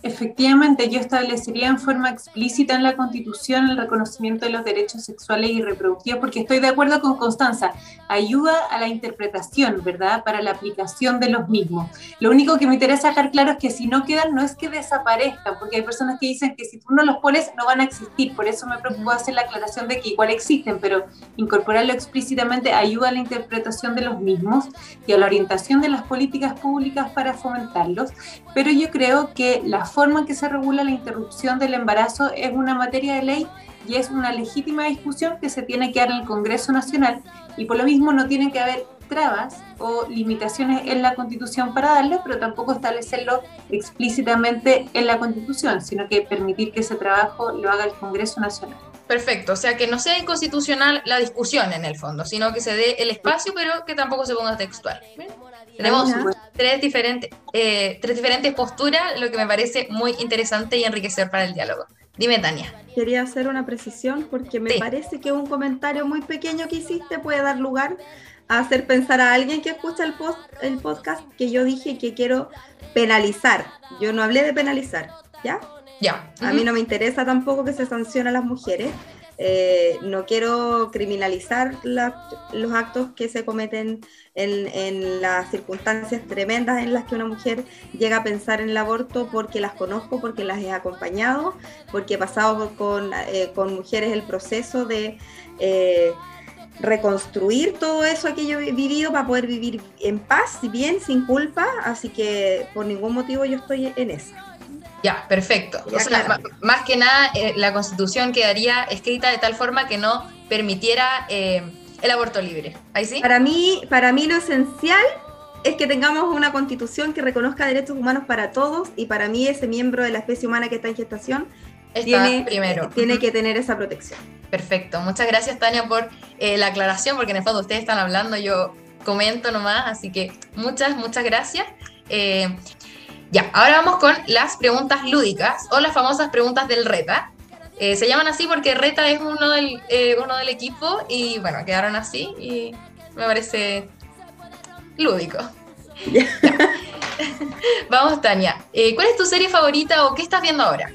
Efectivamente, yo establecería en forma explícita en la Constitución el reconocimiento de los derechos sexuales y reproductivos, porque estoy de acuerdo con Constanza, ayuda a la interpretación, ¿verdad?, para la aplicación de los mismos. Lo único que me interesa dejar claro es que si no quedan, no es que desaparezcan, porque hay personas que dicen que si tú no los pones, no van a existir. Por eso me preocupa hacer la aclaración de que igual existen, pero incorporarlo explícitamente ayuda a la interpretación de los mismos y a la orientación de las políticas públicas para fomentarlos. Pero yo creo que la forma en que se regula la interrupción del embarazo es una materia de ley y es una legítima discusión que se tiene que dar en el Congreso Nacional y por lo mismo no tiene que haber trabas o limitaciones en la Constitución para darlo, pero tampoco establecerlo explícitamente en la Constitución, sino que permitir que ese trabajo lo haga el Congreso Nacional. Perfecto, o sea que no sea inconstitucional la discusión en el fondo, sino que se dé el espacio, pero que tampoco se ponga textual. Tenemos tres diferentes, eh, tres diferentes posturas, lo que me parece muy interesante y enriquecedor para el diálogo. Dime, Tania. Quería hacer una precisión porque me parece que un comentario muy pequeño que hiciste puede dar lugar a hacer pensar a alguien que escucha el, post, el podcast que yo dije que quiero penalizar. Yo no hablé de penalizar, ¿ya? Ya. A mí no me interesa tampoco que se sancione a las mujeres. Eh, no quiero criminalizar los actos que se cometen en, las circunstancias tremendas en las que una mujer llega a pensar en el aborto porque las conozco, porque las he acompañado, porque he pasado con, eh, mujeres el proceso de eh, reconstruir todo eso que yo he vivido para poder vivir en paz, bien, sin culpa, así que por ningún motivo yo estoy en esa. Ya, perfecto. más que nada, eh, la constitución quedaría escrita de tal forma que no permitiera eh, el aborto libre. ¿Ahí sí? Para mí, para mí lo esencial es que tengamos una constitución que reconozca derechos humanos para todos y para mí ese miembro de la especie humana que está en gestación tiene, primero. tiene que tener esa protección. Perfecto. Muchas gracias, Tania, por eh, la aclaración, porque en el fondo ustedes están hablando, yo comento nomás, así que muchas, muchas gracias. Ya, ahora vamos con las preguntas lúdicas o las famosas preguntas del RETA. Eh, se llaman así porque RETA es uno del, eh, uno del equipo y bueno, quedaron así y me parece lúdico. vamos, Tania. Eh, ¿Cuál es tu serie favorita o qué estás viendo ahora?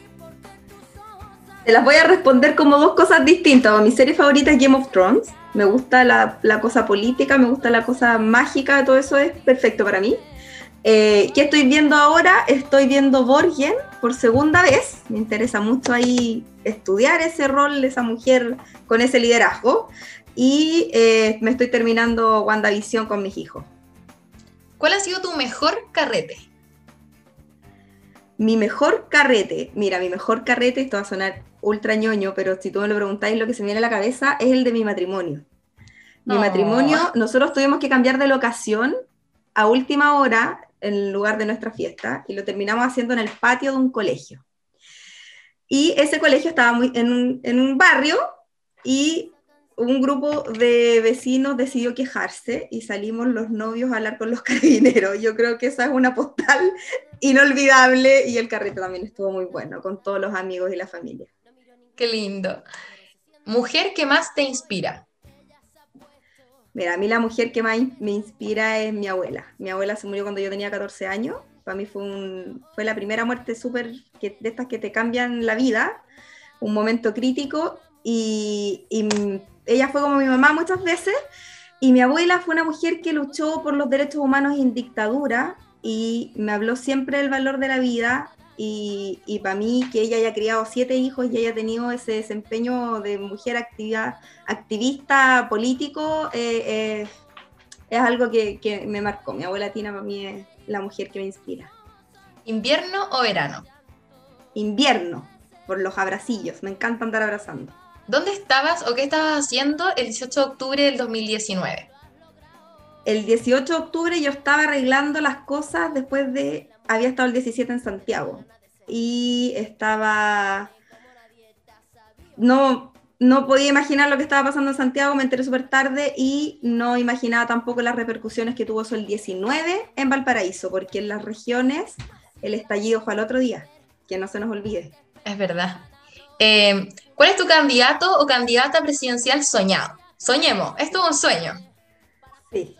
Te las voy a responder como dos cosas distintas. Mi serie favorita es Game of Thrones. Me gusta la, la cosa política, me gusta la cosa mágica, todo eso es perfecto para mí. Eh, ¿Qué estoy viendo ahora? Estoy viendo Borgen por segunda vez. Me interesa mucho ahí estudiar ese rol de esa mujer con ese liderazgo. Y eh, me estoy terminando WandaVision con mis hijos. ¿Cuál ha sido tu mejor carrete? Mi mejor carrete, mira, mi mejor carrete, esto va a sonar ultra ñoño, pero si tú me lo preguntáis, lo que se me viene a la cabeza es el de mi matrimonio. Mi No. matrimonio, nosotros tuvimos que cambiar de locación a última hora en lugar de nuestra fiesta y lo terminamos haciendo en el patio de un colegio. Y ese colegio estaba muy, en, un, en un barrio y un grupo de vecinos decidió quejarse y salimos los novios a hablar con los carabineros. Yo creo que esa es una postal inolvidable y el carrete también estuvo muy bueno con todos los amigos y la familia. Qué lindo. Mujer que más te inspira. Mira, a mí la mujer que más me inspira es mi abuela. Mi abuela se murió cuando yo tenía 14 años. Para mí fue, la primera muerte súper de estas que te cambian la vida, un momento crítico. Y, y ella fue como mi mamá muchas veces. Y mi abuela fue una mujer que luchó por los derechos humanos en dictadura y me habló siempre del valor de la vida. Y, y para mí, que ella haya criado siete hijos y haya tenido ese desempeño de mujer activa, activista político eh, eh, es algo que, que me marcó. Mi abuela Tina para mí es la mujer que me inspira. ¿Invierno o verano? Invierno, por los abracillos, me encanta andar abrazando. ¿Dónde estabas o qué estabas haciendo el 18 de octubre del 2019? El 18 de octubre yo estaba arreglando las cosas después de, había estado el 17 en Santiago y estaba, no, no podía imaginar lo que estaba pasando en Santiago, me enteré súper tarde y no imaginaba tampoco las repercusiones que tuvo eso el 19 en Valparaíso, porque en las regiones el estallido fue al otro día, que no se nos olvide. Es verdad. Eh, ¿Cuál es tu candidato o candidata presidencial soñado? Soñemos, esto es un sueño. Sí,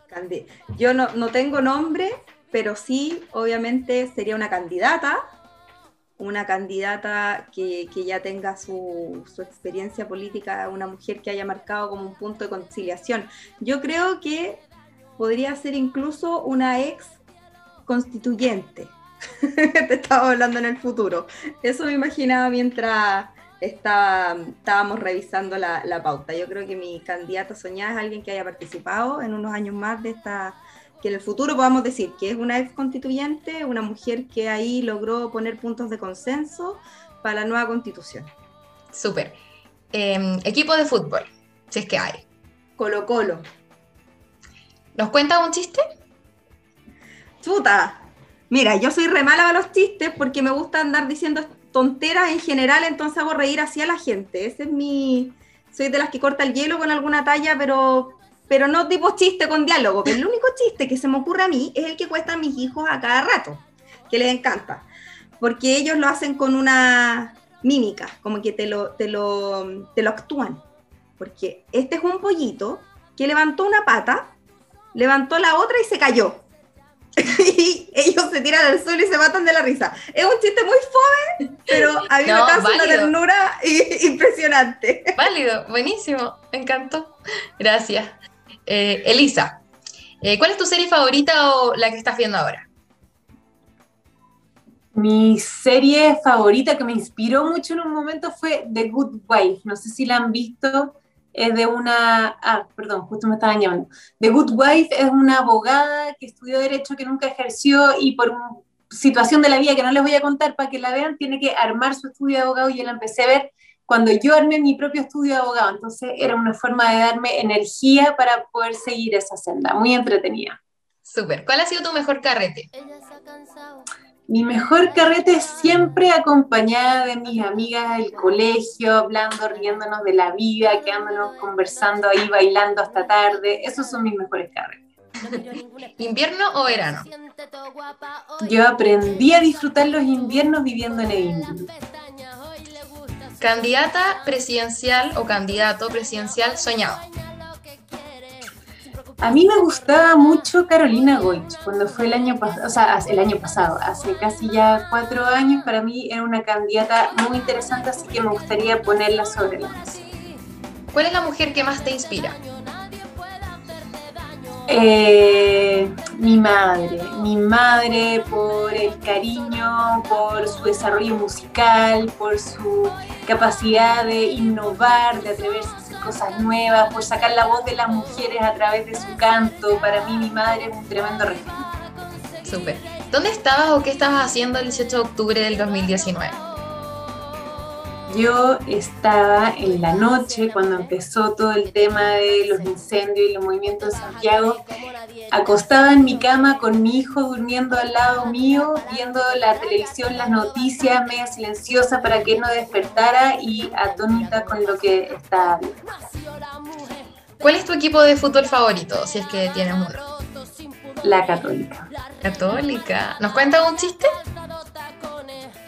yo no, no tengo nombre, pero sí, obviamente sería una candidata, una candidata que, que ya tenga su, experiencia política, una mujer que haya marcado como un punto de conciliación. Yo creo que podría ser incluso una ex constituyente. Te estaba hablando en el futuro. Eso me imaginaba mientras estaba, estábamos revisando la pauta. Yo creo que mi candidata soñada es alguien que haya participado en unos años más de esta, que en el futuro podamos decir que es una ex constituyente, una mujer que ahí logró poner puntos de consenso para la nueva constitución. Súper. Eh, equipo de fútbol, si es que hay. Colo Colo. ¿Nos cuentas un chiste? Chuta. Mira, yo soy re mala para los chistes porque me gusta andar diciendo tonteras en general, entonces hago reír así a la gente. Ese es mi... Soy de las que corta el hielo con alguna talla, pero, pero no tipo chiste con diálogo. Pero el único chiste que se me ocurre a mí es el que cuestan mis hijos a cada rato, que les encanta. Porque ellos lo hacen con una mímica, como que te lo, te lo, te lo actúan. Porque este es un pollito que levantó una pata, levantó la otra y se cayó. y ellos se tiran al suelo y se matan de la risa. Es un chiste muy fome, pero a mí me No, causa una válido. ternura i- impresionante. Válido, buenísimo, me encantó. Gracias. Eh, Elisa, eh, ¿cuál es tu serie favorita o la que estás viendo ahora? Mi serie favorita que me inspiró mucho en un momento fue The Good Wife. No sé si la han visto. Es de una. Ah, perdón, justo me estaban llamando. The Good Wife es una abogada que estudió Derecho, que nunca ejerció y por situación de la vida que no les voy a contar para que la vean, tiene que armar su estudio de abogado y yo la empecé a ver cuando yo armé mi propio estudio de abogado. Entonces era una forma de darme energía para poder seguir esa senda. Muy entretenida. Súper. ¿Cuál ha sido tu mejor carrete? Mi mejor carrete es siempre acompañada de mis amigas del colegio, hablando, riéndonos de la vida, quedándonos conversando ahí, bailando hasta tarde. Esos son mis mejores carretes. ¿Invierno o verano? Yo aprendí a disfrutar los inviernos viviendo en Edimburgo. ¿Candidata presidencial o candidato presidencial soñado? A mí me gustaba mucho Carolina Goich cuando fue el año pasado, o sea, el año pasado, hace casi ya cuatro años, para mí era una candidata muy interesante, así que me gustaría ponerla sobre la mesa. ¿Cuál es la mujer que más te inspira? Eh, mi madre, mi madre por el cariño, por su desarrollo musical, por su capacidad de innovar, de atreverse a hacer cosas nuevas, por sacar la voz de las mujeres a través de su canto. Para mí mi madre es un tremendo referente. Súper. ¿Dónde estabas o qué estabas haciendo el 18 de octubre del 2019? Yo estaba en la noche cuando empezó todo el tema de los incendios y los movimientos de Santiago, acostada en mi cama con mi hijo durmiendo al lado mío, viendo la televisión, las noticias, media silenciosa para que no despertara y atónita con lo que estaba viendo. ¿Cuál es tu equipo de fútbol favorito, si es que tienes uno? La católica. Católica. ¿Nos cuentas un chiste?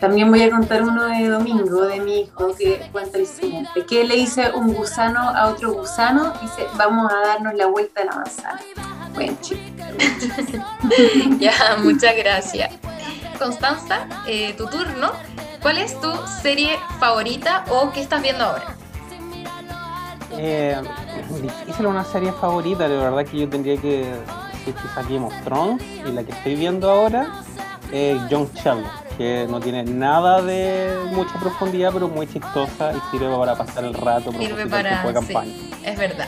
También voy a contar uno de Domingo, de mi hijo, que cuenta el siguiente. Que le dice un gusano a otro gusano? Dice, vamos a darnos la vuelta a la manzana. Buen chico. ya, muchas gracias. Constanza, eh, tu turno. ¿Cuál es tu serie favorita o qué estás viendo ahora? Eh, difícil una serie favorita, de verdad que yo tendría que decir quizás Game of Thrones y la que estoy viendo ahora es John Sheldon que no tiene nada de mucha profundidad, pero muy chistosa y sirve para pasar el rato. Sirve para. campaña. es verdad.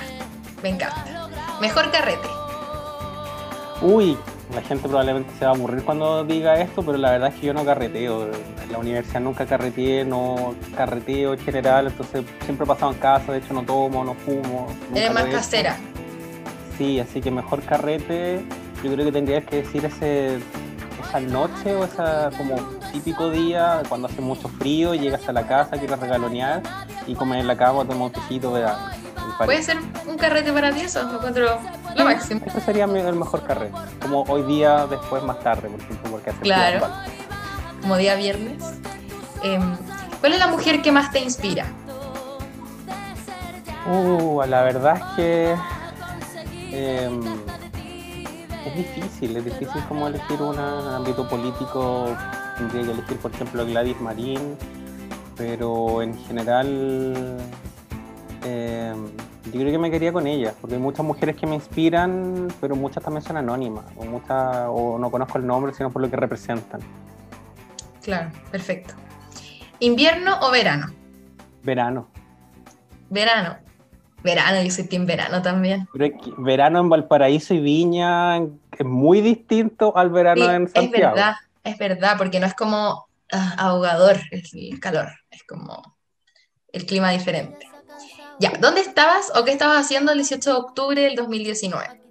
Me encanta. Mejor carrete. Uy, la gente probablemente se va a aburrir cuando diga esto, pero la verdad es que yo no carreteo. En la universidad nunca carreteé, no carreteo en general, entonces siempre he pasado en casa, de hecho no tomo, no fumo. Eres más casera. Sí, así que mejor carrete, yo creo que tendrías que decir ese esa noche o esa como típico día cuando hace mucho frío, llegas a la casa, quieres regalonear y comer en la cama, tomar un tecito de Puede ser un carrete para ti eso, me encuentro lo máximo. Ese sería el mejor carrete, como hoy día, después, más tarde, por ejemplo, porque hace Claro, como día viernes. Em, ¿Cuál es la mujer que más te inspira? Uh, la verdad es que... Em, es difícil, es difícil como elegir un ámbito político, tendría que elegir por ejemplo Gladys Marín, pero en general eh, yo creo que me quería con ella, porque hay muchas mujeres que me inspiran, pero muchas también son anónimas, o, muchas, o no conozco el nombre, sino por lo que representan. Claro, perfecto. ¿Invierno o verano? Verano. Verano. Verano, yo soy en verano también. verano en Valparaíso y Viña es muy distinto al verano en Santiago. Es verdad, es verdad, porque no es como ah, ahogador el calor, es como el clima diferente. Ya, ¿dónde estabas o qué estabas haciendo el 18 de octubre del 2019?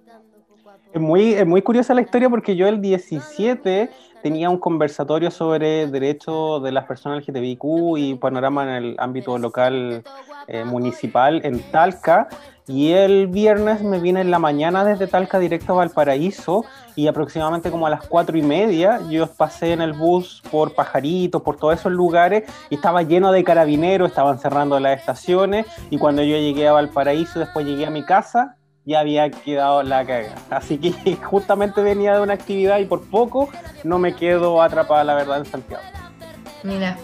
Es muy, es muy curiosa la historia porque yo el 17 tenía un conversatorio sobre derechos de las personas LGTBIQ y panorama en el ámbito local eh, municipal en Talca. Y el viernes me vine en la mañana desde Talca directo a Valparaíso y aproximadamente como a las cuatro y media yo pasé en el bus por Pajaritos, por todos esos lugares y estaba lleno de carabineros, estaban cerrando las estaciones y cuando yo llegué a Valparaíso después llegué a mi casa ya había quedado la caga. Así que justamente venía de una actividad y por poco no me quedo atrapada, la verdad, en Santiago. Mira,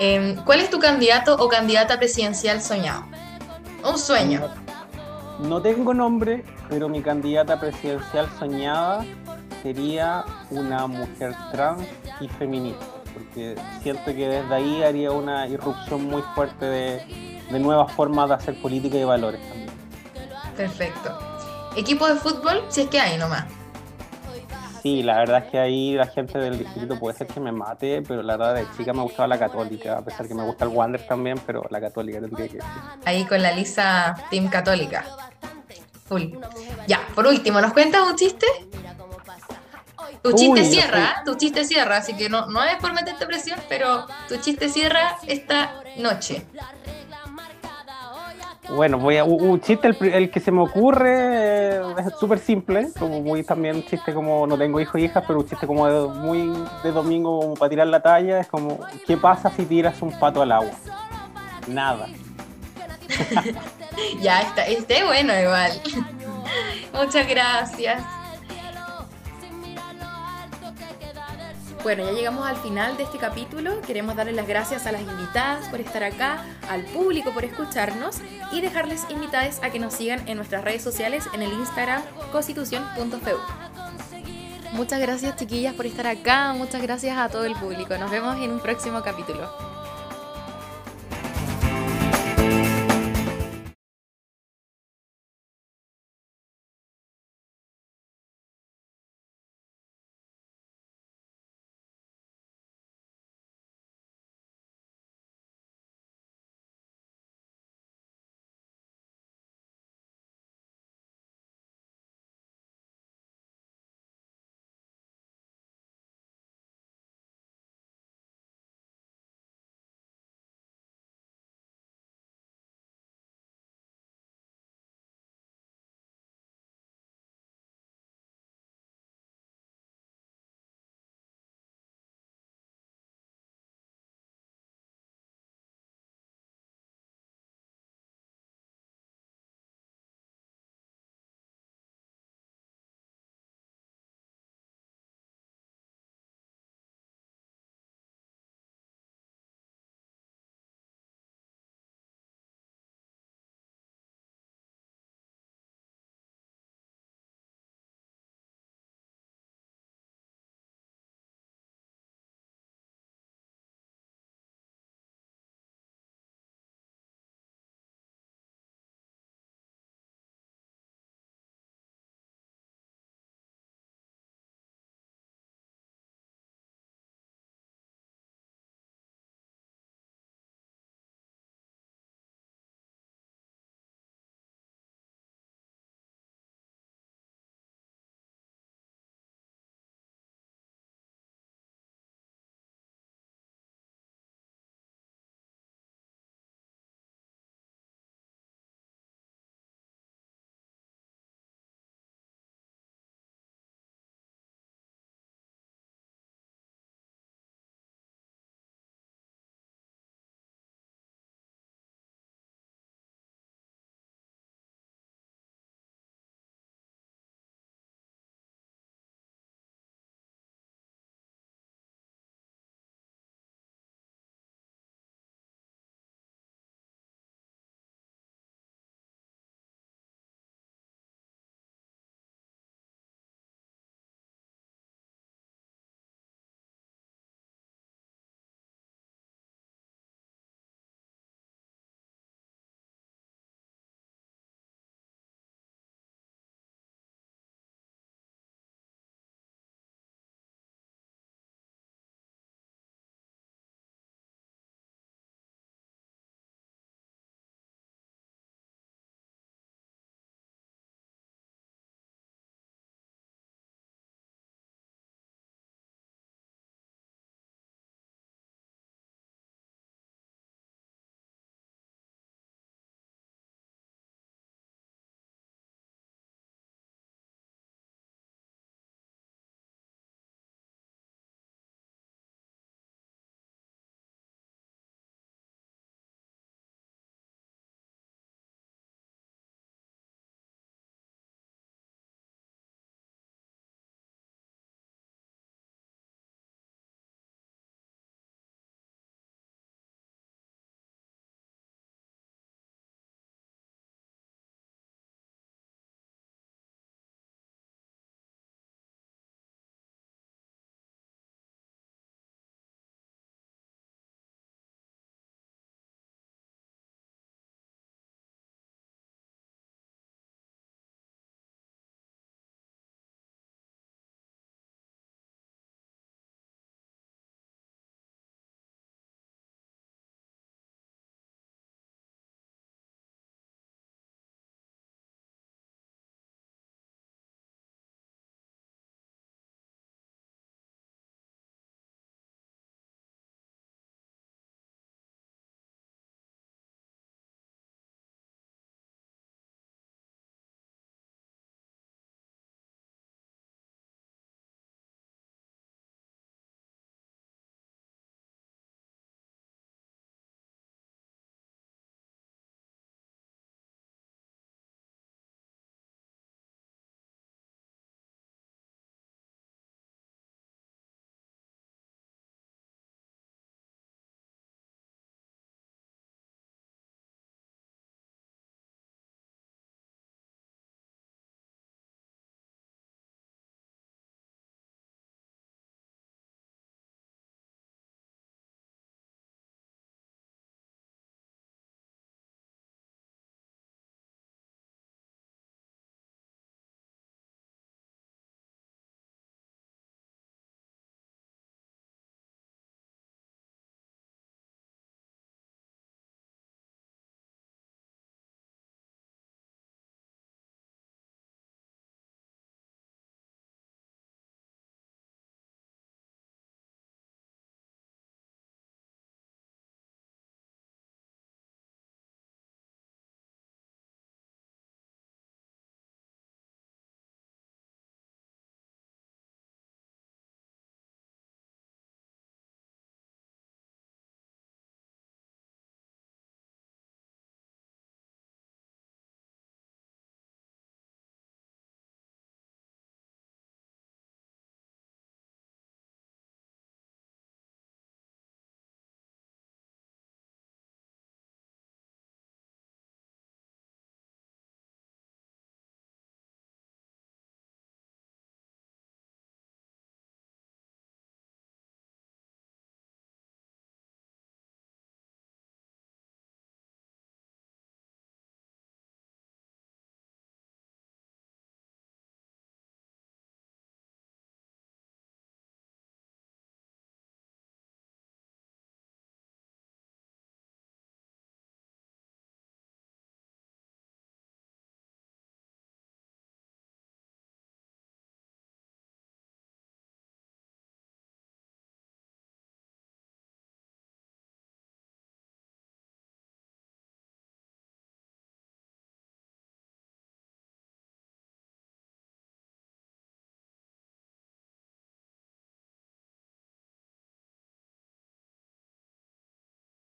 em, ¿cuál es tu candidato o candidata presidencial soñado? Un sueño. No, tengo nombre, pero mi candidata presidencial soñada sería una mujer trans y feminista, porque siento que desde ahí haría una irrupción muy fuerte de, de nuevas formas de hacer política y valores también. Perfecto. ¿Equipo de fútbol? Si es que hay nomás. Sí, la verdad es que ahí la gente del distrito puede ser que me mate, pero la verdad de chica me gustaba la católica, a pesar que me gusta el Wander también, pero la católica tendría que decir. Ahí con la Lisa Team Católica. Full. Ya, por último, ¿nos cuentas un chiste? Tu chiste cierra, tu chiste cierra, así que no, no es por meterte presión, pero tu chiste cierra esta noche. Bueno, voy a un chiste, el, que se me ocurre eh, es súper simple, como muy también chiste como no tengo hijos y hijas, pero un chiste como muy de domingo como para tirar la talla, es como ¿qué pasa si tiras un pato al agua? Nada. ya está, esté bueno igual. Muchas gracias. Bueno, ya llegamos al final de este capítulo. Queremos darles las gracias a las invitadas por estar acá, al público por escucharnos y dejarles invitadas a que nos sigan en nuestras redes sociales en el Instagram constitución.feu. Muchas gracias chiquillas por estar acá, muchas gracias a todo el público. Nos vemos en un próximo capítulo.